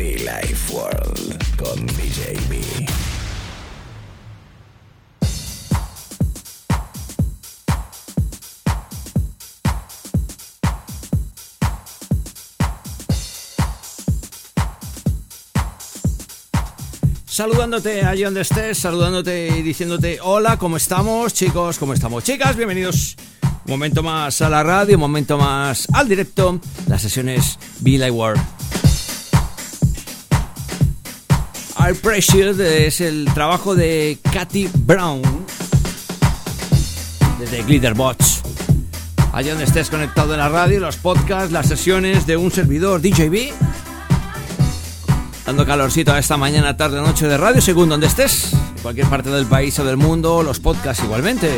Be Life World con DJB. Saludándote allí donde estés, saludándote y diciéndote hola, ¿cómo estamos chicos? ¿Cómo estamos chicas? Bienvenidos un momento más a la radio, un momento más al directo, las sesiones Be Like World. I Pressure es el trabajo de Katy Brown desde Glitterbots. Allí donde estés conectado en la radio, los podcasts, las sesiones de un servidor DJB dando calorcito a esta mañana, tarde, noche de radio, según donde estés, en cualquier parte del país o del mundo, los podcasts igualmente.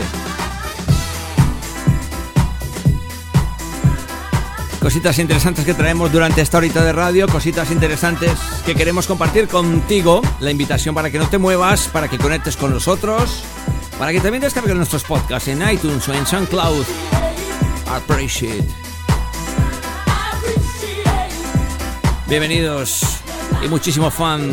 Cositas interesantes que traemos durante esta horita de radio, cositas interesantes que queremos compartir contigo. La invitación para que no te muevas, para que conectes con nosotros, para que también descargues nuestros podcasts en iTunes o en SoundCloud. Appreciate. Bienvenidos y muchísimo fan.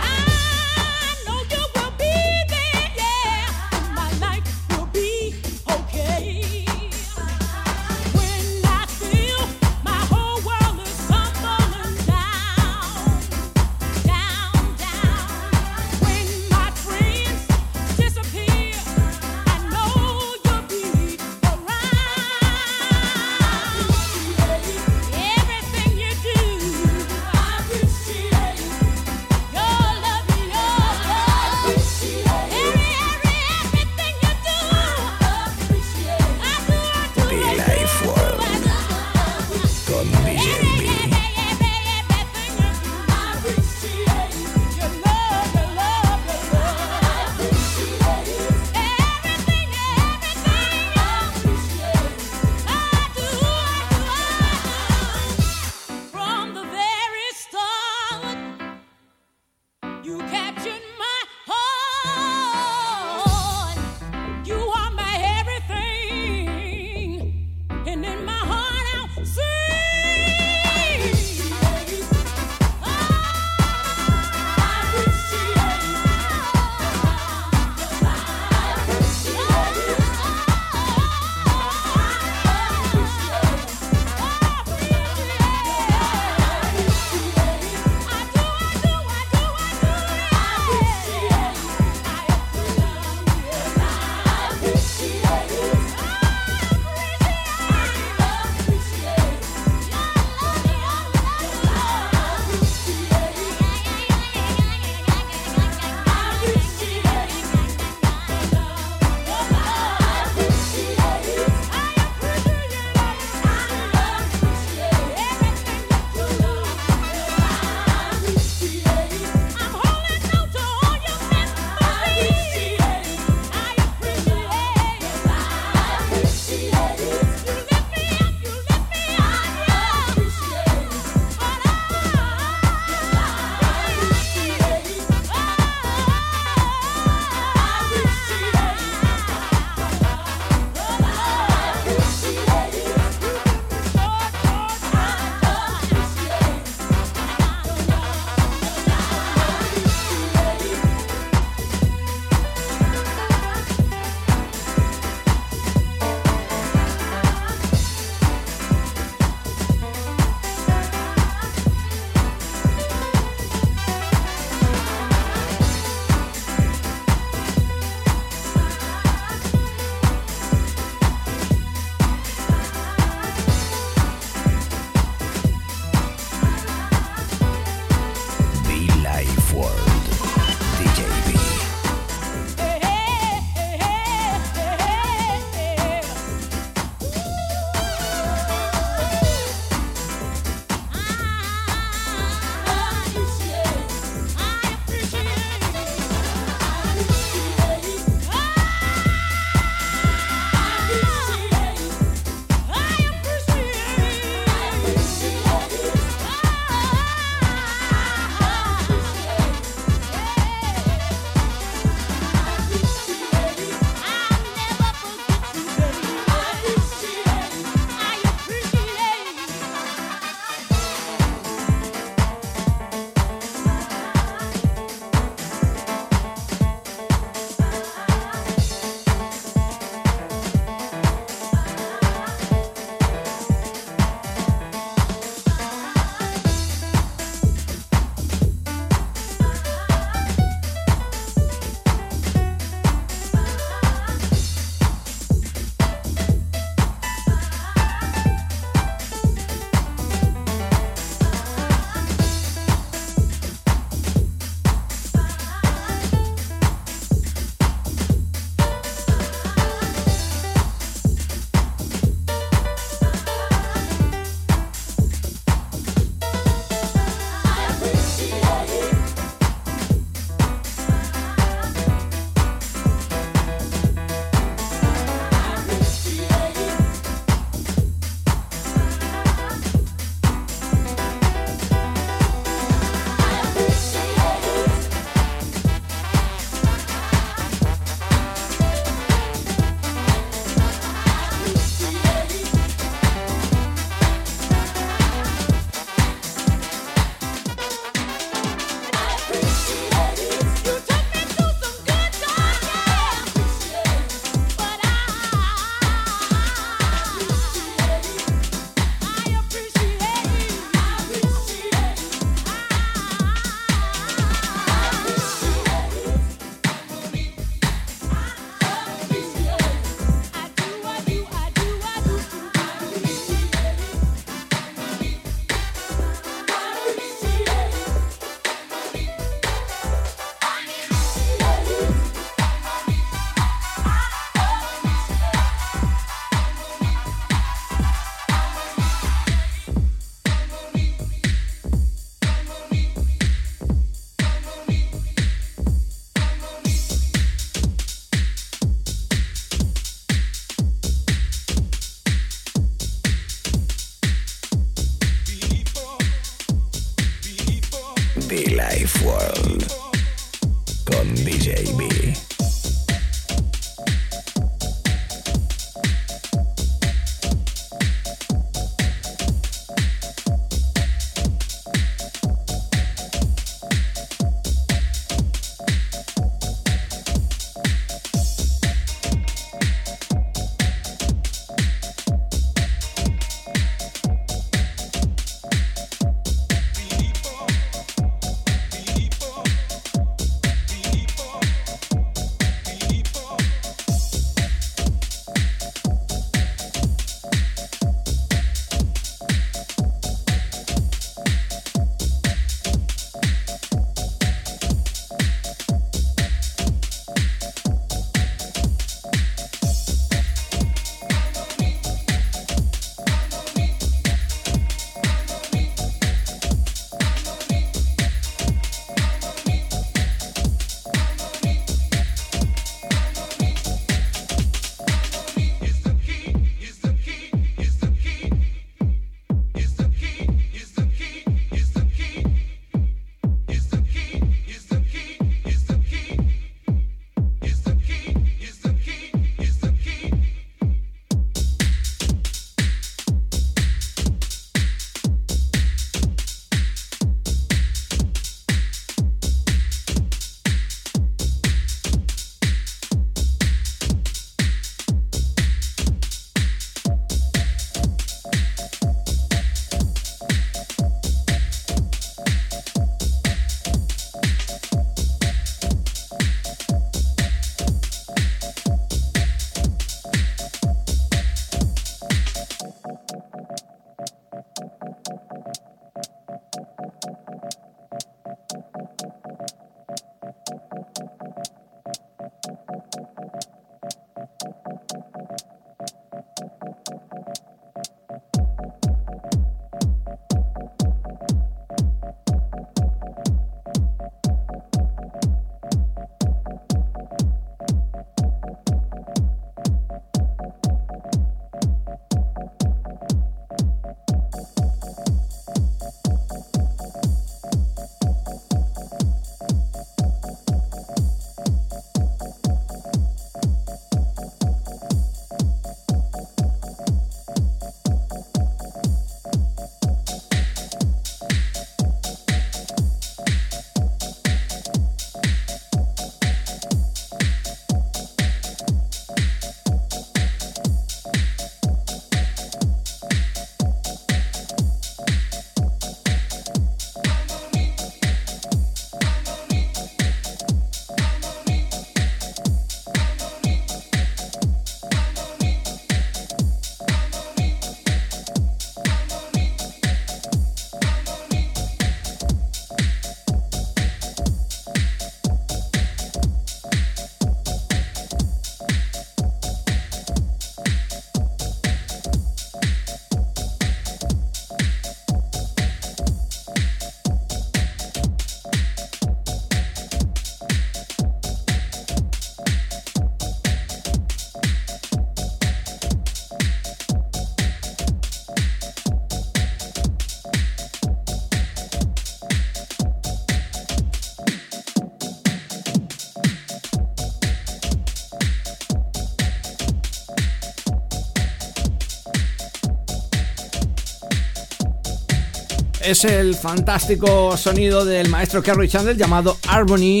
Es el fantástico sonido del maestro Kerry Chandler llamado Harmony.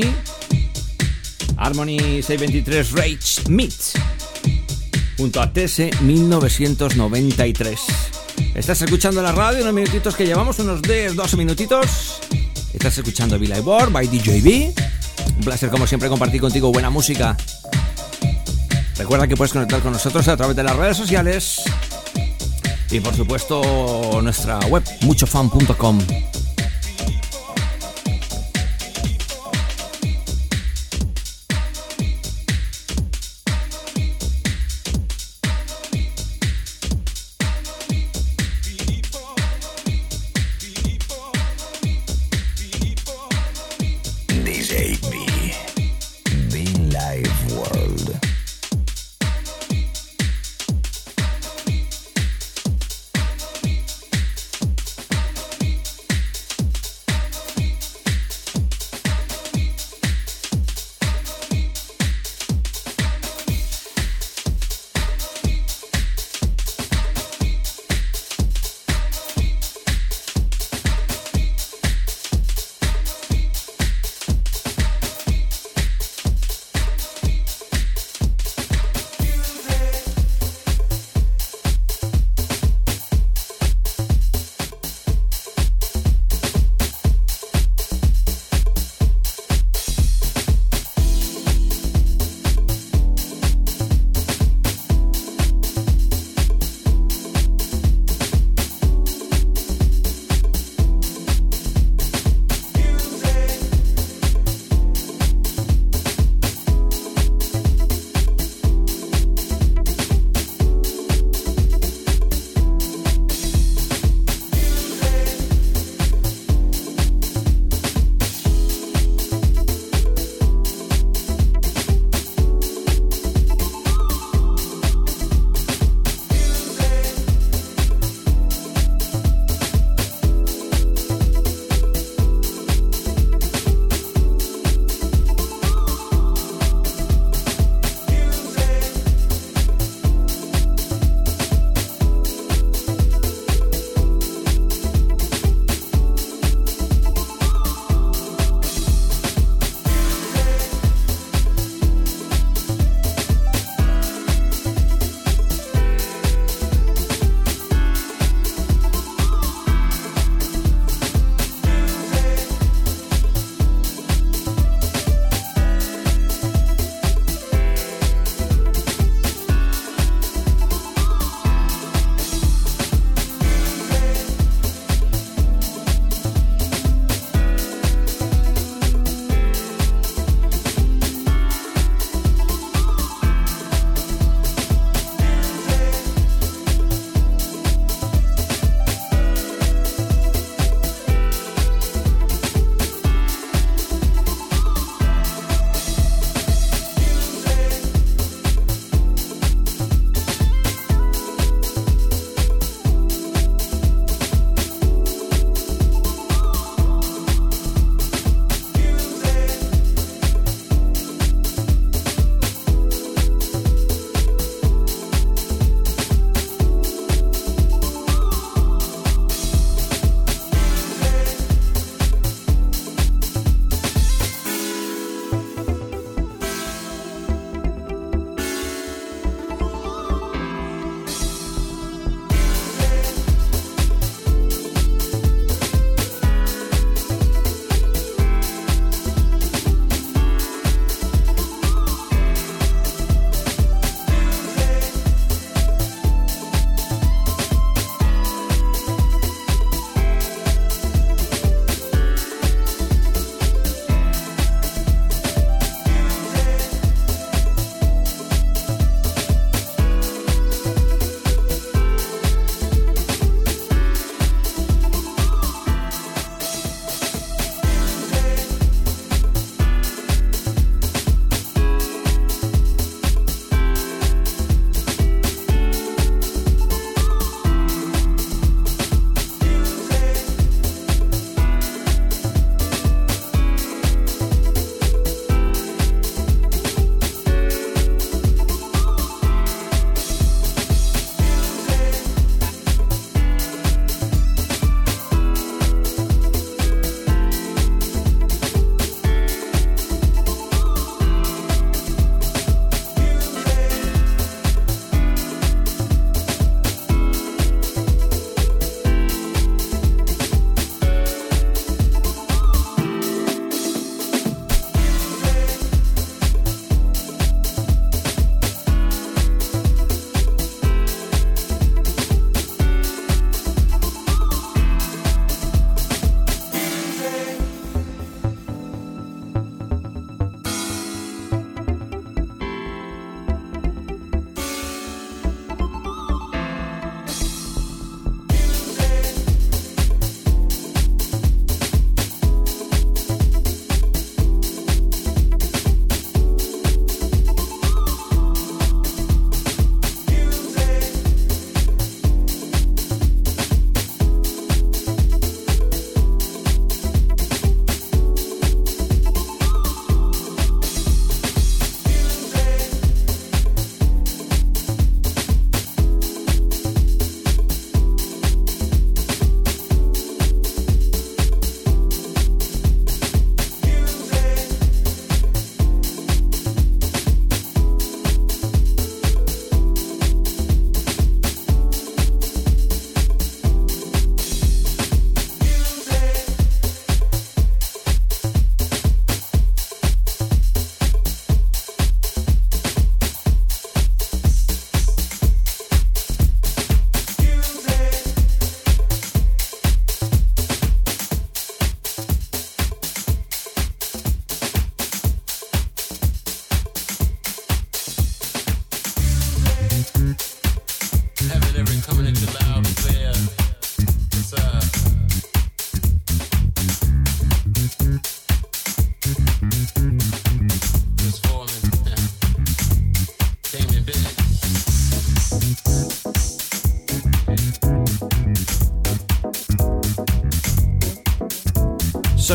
Harmony 623 Rage Meet. Junto a TS 1993. Estás escuchando la radio, unos minutitos que llevamos, unos 10, 12 minutitos. Estás escuchando World by DJB. Un placer, como siempre, compartir contigo buena música. Recuerda que puedes conectar con nosotros a través de las redes sociales y por supuesto nuestra web muchofan.com.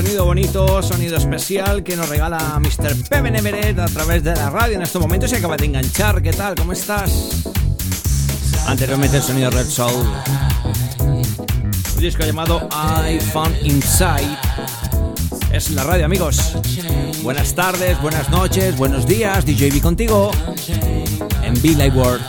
sonido bonito, sonido especial que nos regala Mr. Peven Everett a través de la radio en estos momentos se acaba de enganchar. ¿Qué tal? ¿Cómo estás? Anteriormente el sonido Red Soul. Un disco llamado I Found Inside. Es la radio, amigos. Buenas tardes, buenas noches, buenos días. DJB contigo en Be Live World.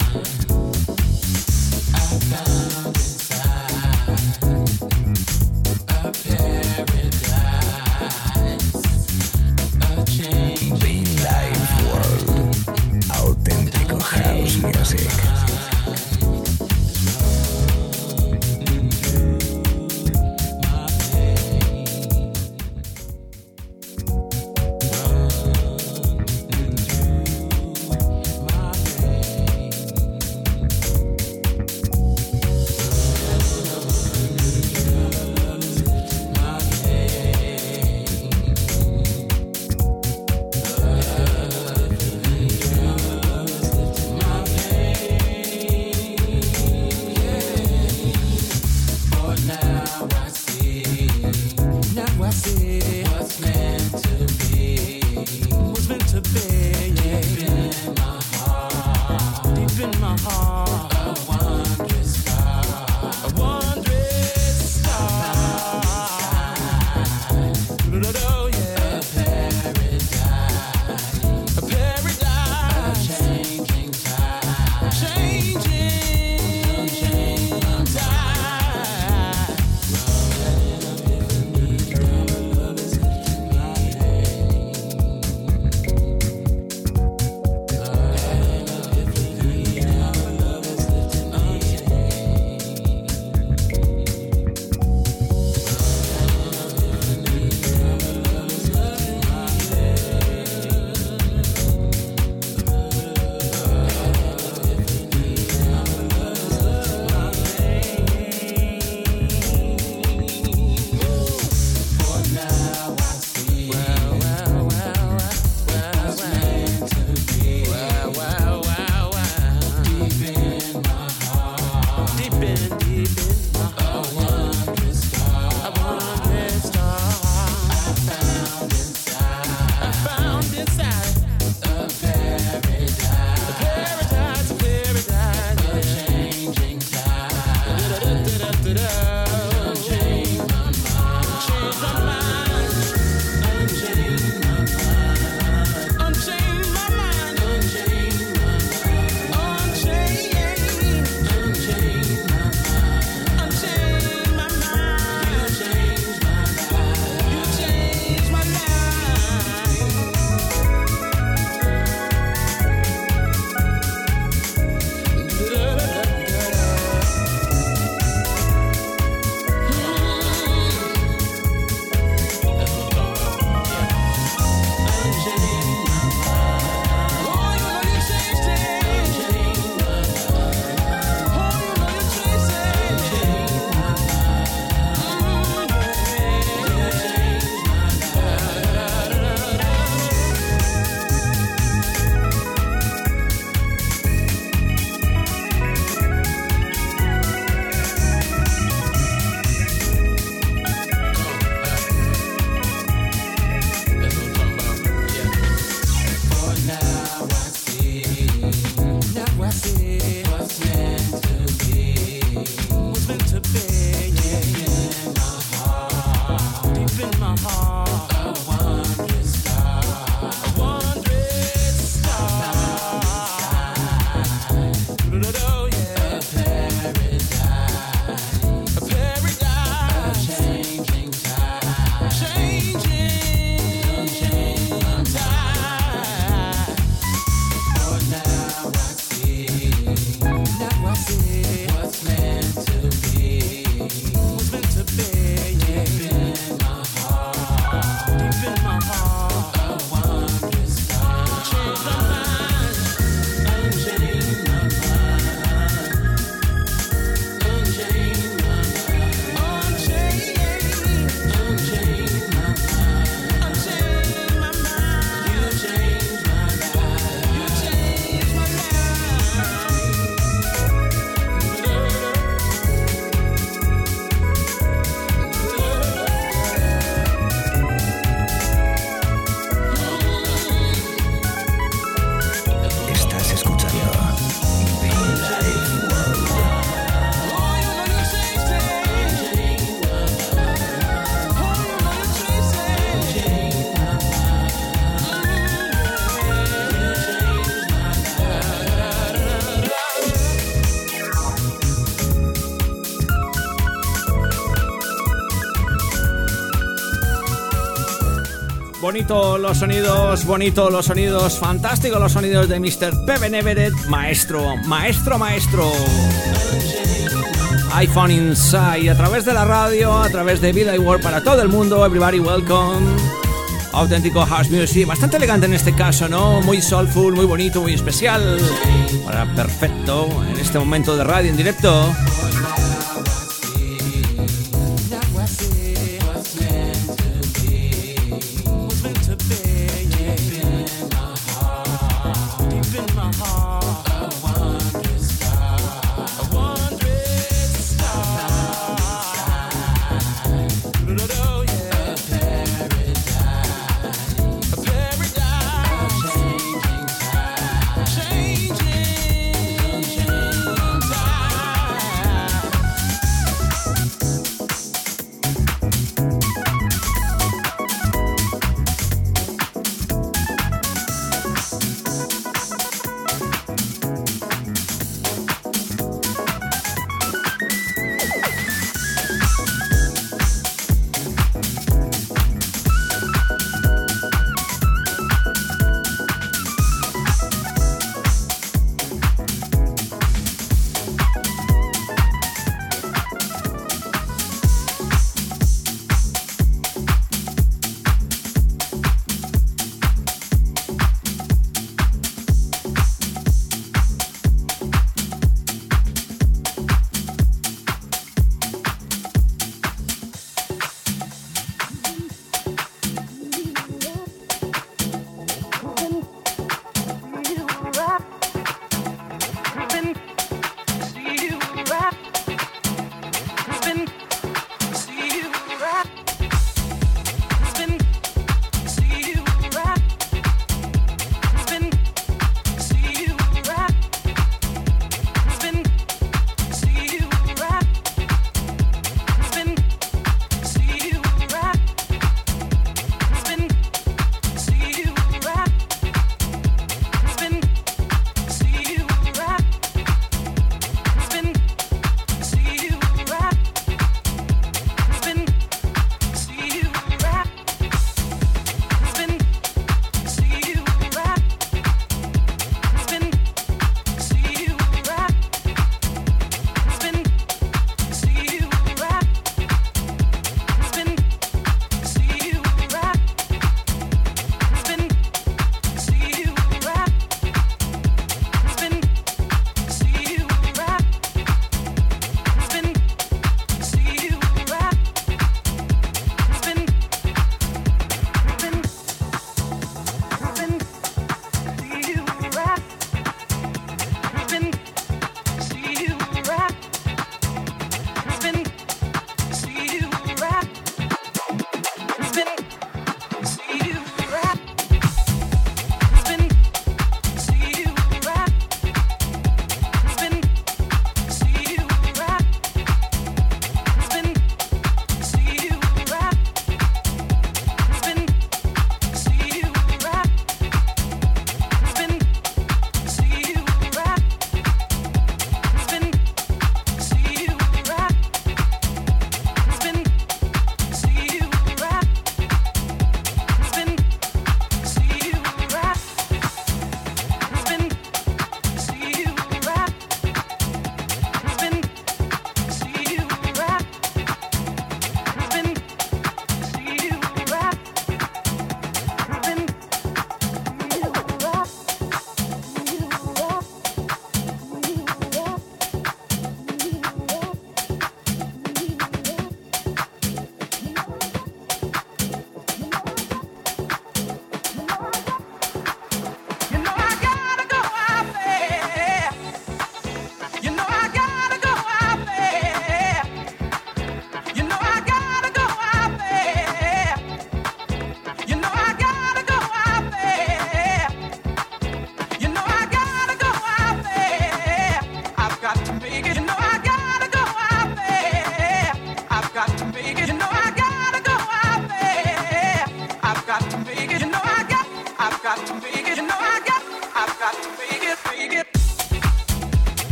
Bonito los sonidos, bonito los sonidos, fantástico los sonidos de Mr. Peven Everett, maestro, maestro, maestro. iPhone Inside a través de la radio, a través de Vida y World para todo el mundo. Everybody welcome. Auténtico house music, bastante elegante en este caso, ¿no? Muy soulful, muy bonito, muy especial. Para perfecto en este momento de radio en directo.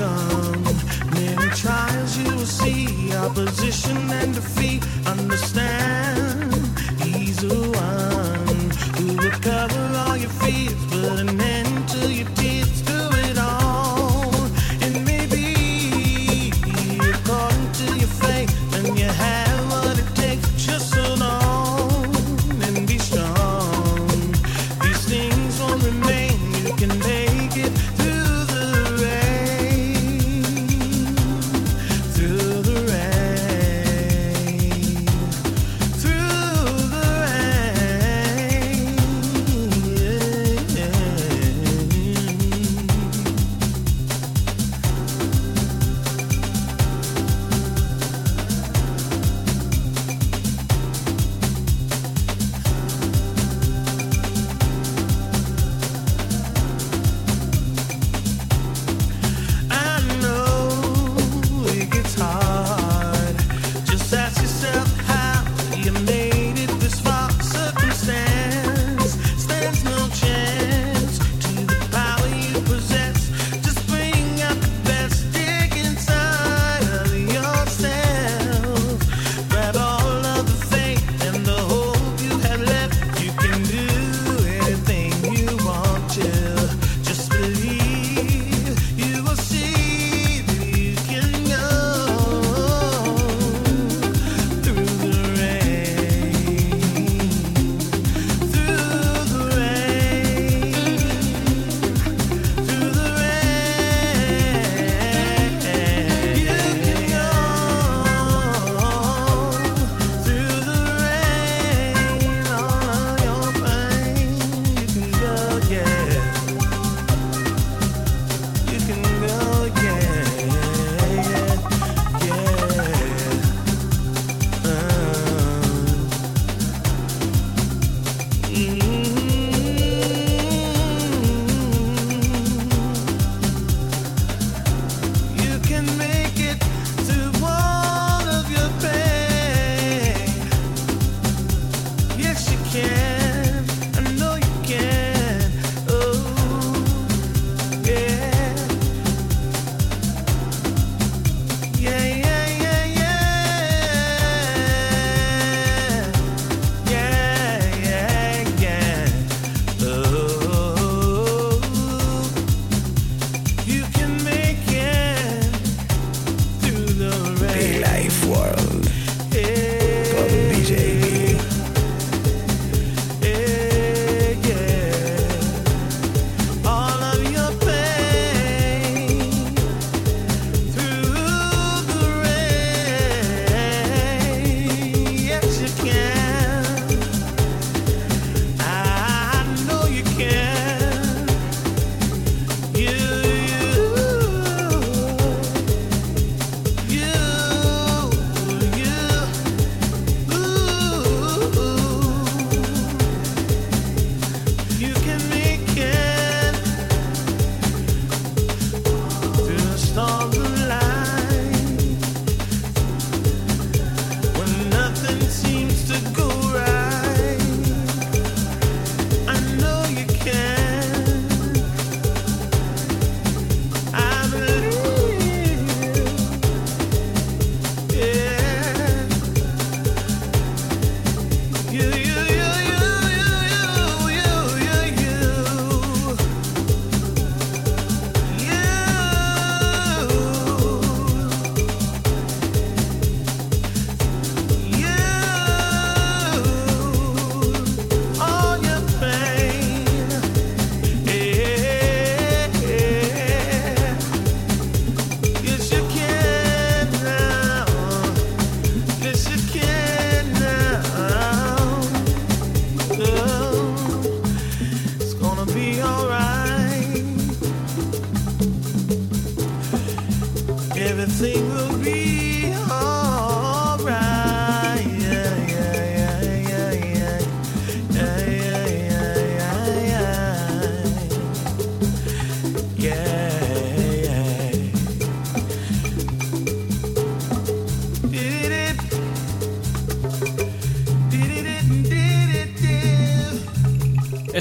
overcome. Many trials you will see, opposition and defeat. Understand, he's the one who will cover.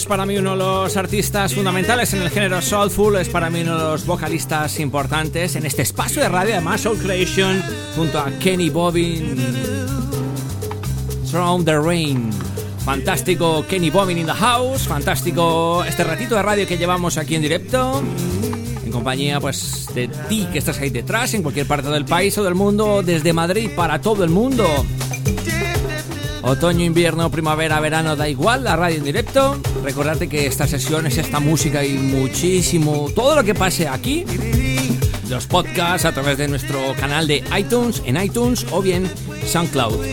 Para mí uno de los artistas fundamentales en el género soulful, es para mí uno de los vocalistas importantes en este espacio de radio, además Soul Creation, junto a Kenny Bobbin. From the Rain. Fantástico Kenny Bobbin in the house, fantástico este ratito de radio que llevamos aquí en directo en compañía pues de ti que estás ahí detrás en cualquier parte del país o del mundo, desde Madrid para todo el mundo. Otoño, invierno, primavera, verano, da igual, la radio en directo. Recordarte que esta sesión es esta música y muchísimo, todo lo que pase aquí, los podcasts a través de nuestro canal de iTunes, en iTunes o bien SoundCloud.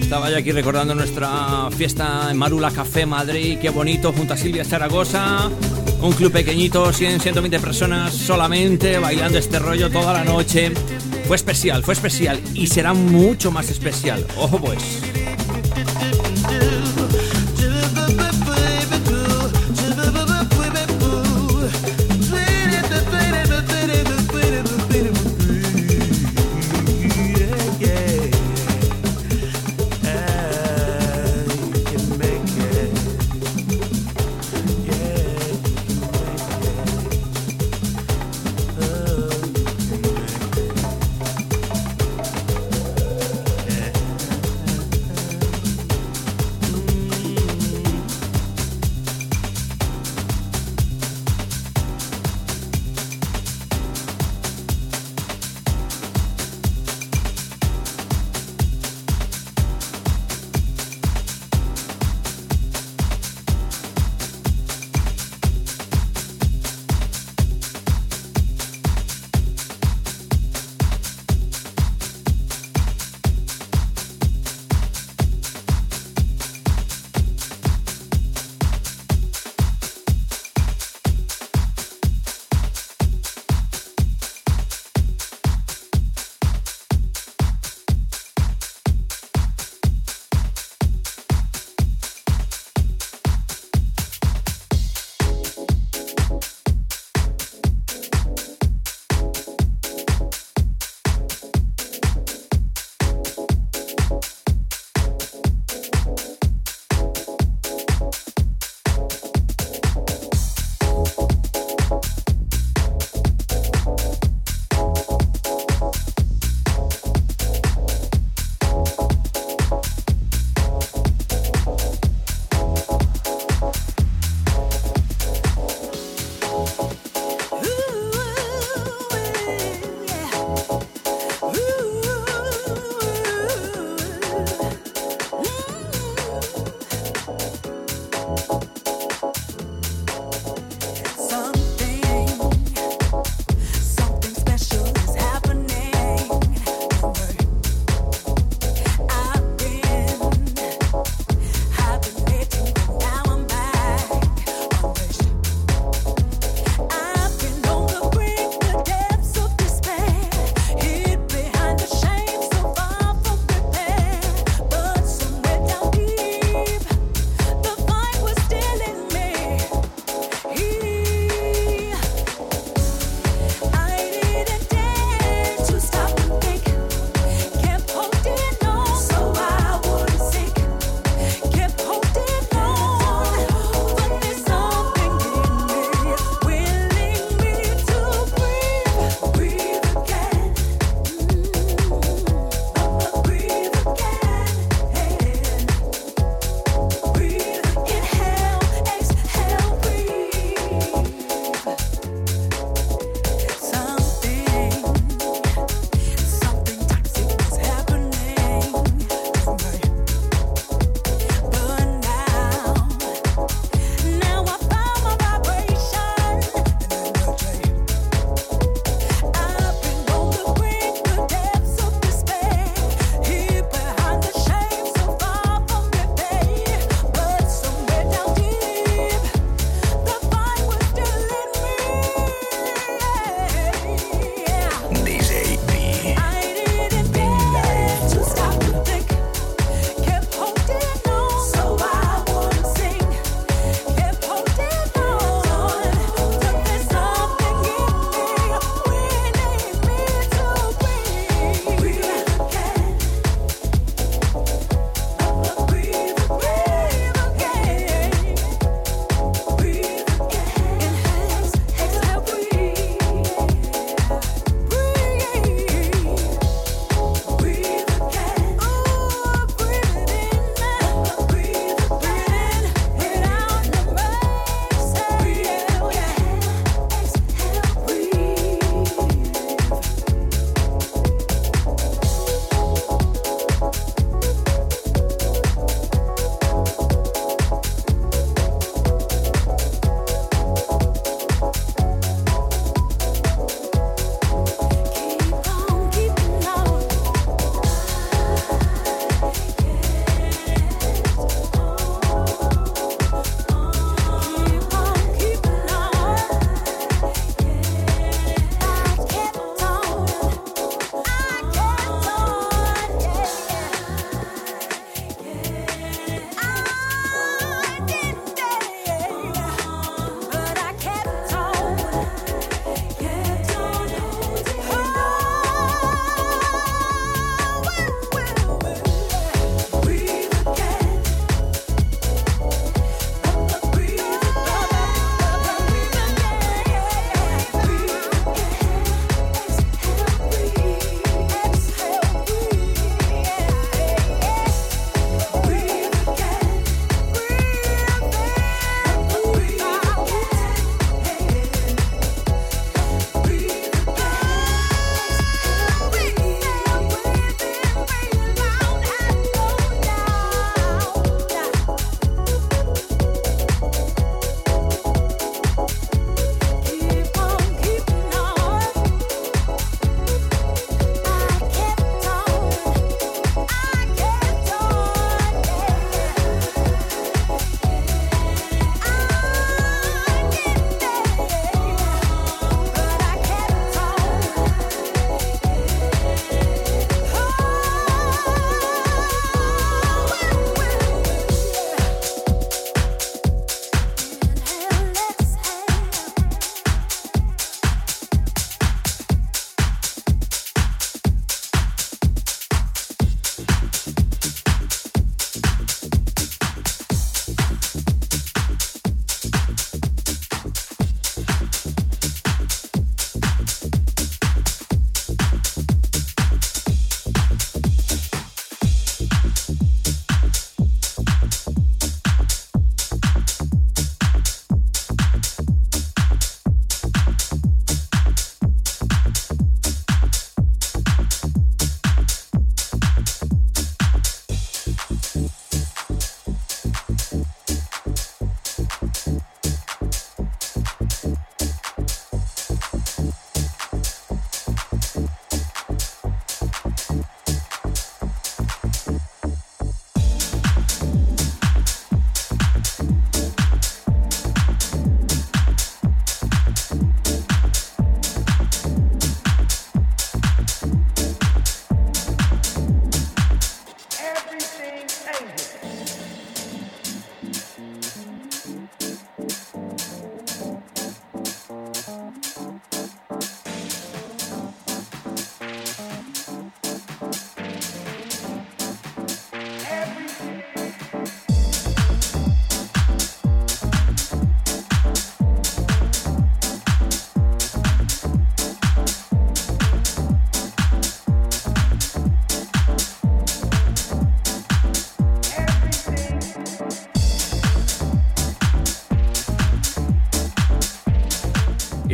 Estaba yo aquí recordando nuestra fiesta en Marula Café Madrid, qué bonito, junto a Silvia Zaragoza. Un club pequeñito, 100, 120 personas solamente bailando este rollo toda la noche. Fue especial, fue especial y será mucho más especial. Ojo pues.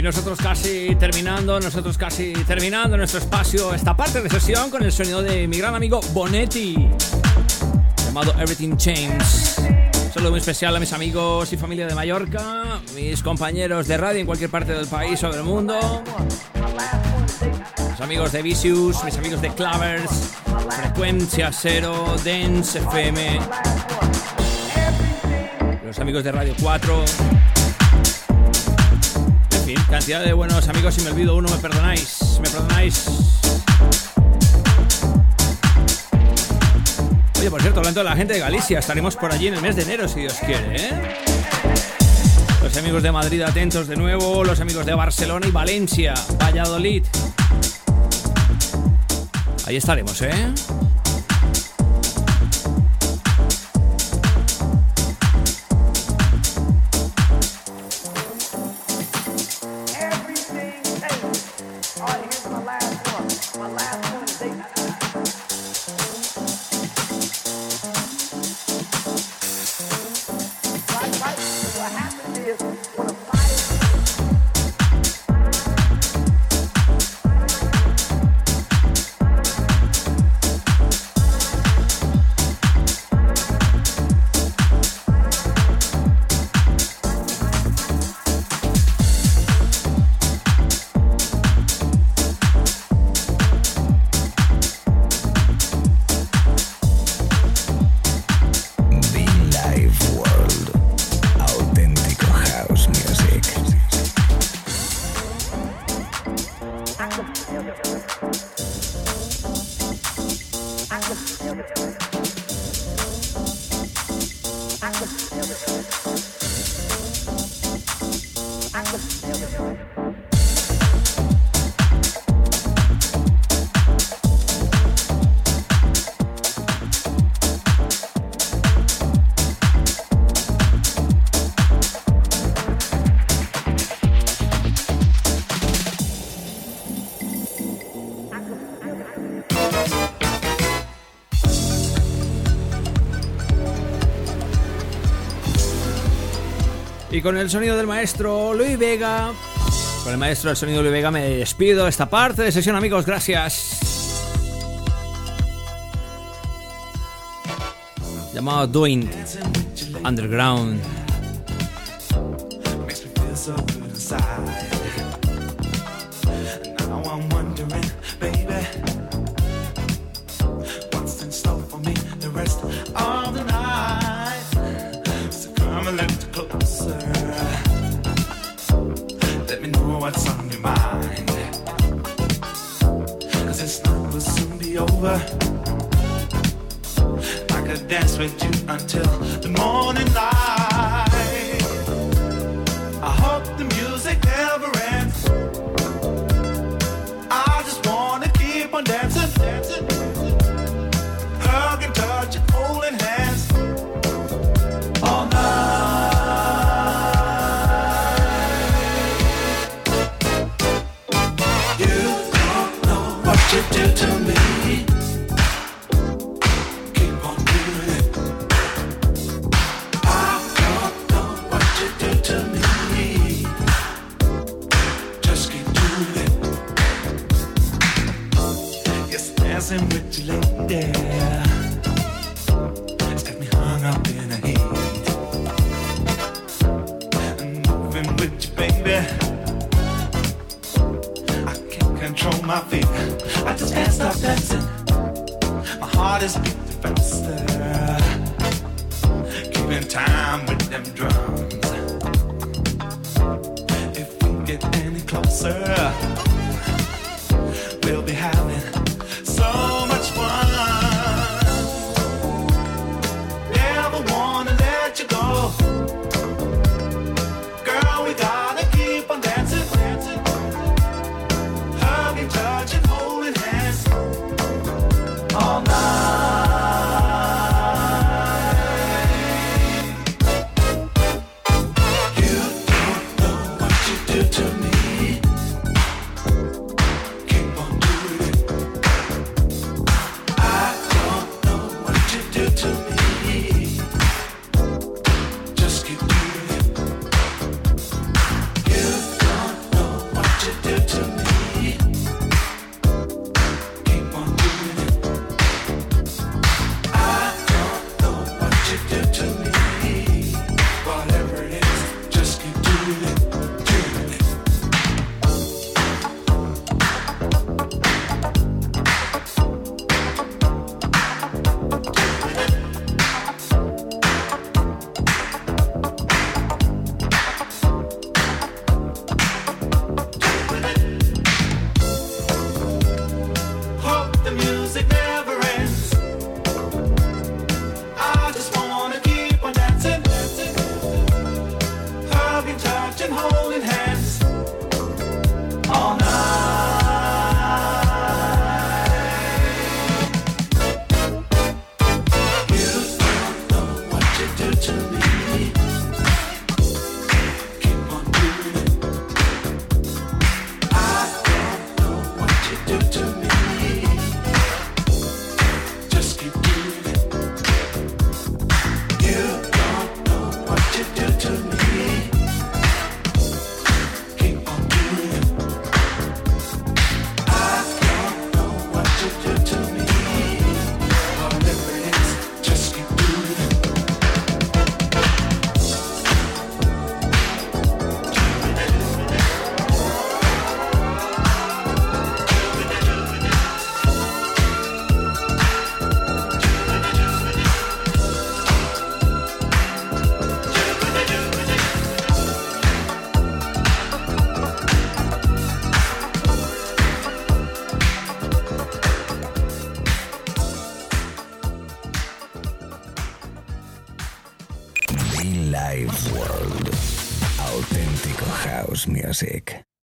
Y nosotros casi terminando, nosotros casi terminando nuestro espacio, esta parte de sesión con el sonido de mi gran amigo Bonetti, llamado Everything Changes. saludo muy especial a mis amigos y familia de Mallorca, mis compañeros de radio en cualquier parte del país o del mundo, mis amigos de Vicious, mis amigos de Clavers, Frecuencia Cero, Dance FM, los amigos de Radio 4 cantidad de buenos amigos. Si me olvido uno, me perdonáis. Me perdonáis. Oye, por cierto, hablando de la gente de Galicia, estaremos por allí en el mes de enero, si Dios quiere, ¿eh? Los amigos de Madrid atentos de nuevo, los amigos de Barcelona y Valencia, Valladolid. Ahí estaremos, ¿eh? Con el sonido del maestro Luis Vega, con el maestro del sonido Luis Vega me despido esta parte de sesión, amigos. Gracias. Llamado Doing Underground.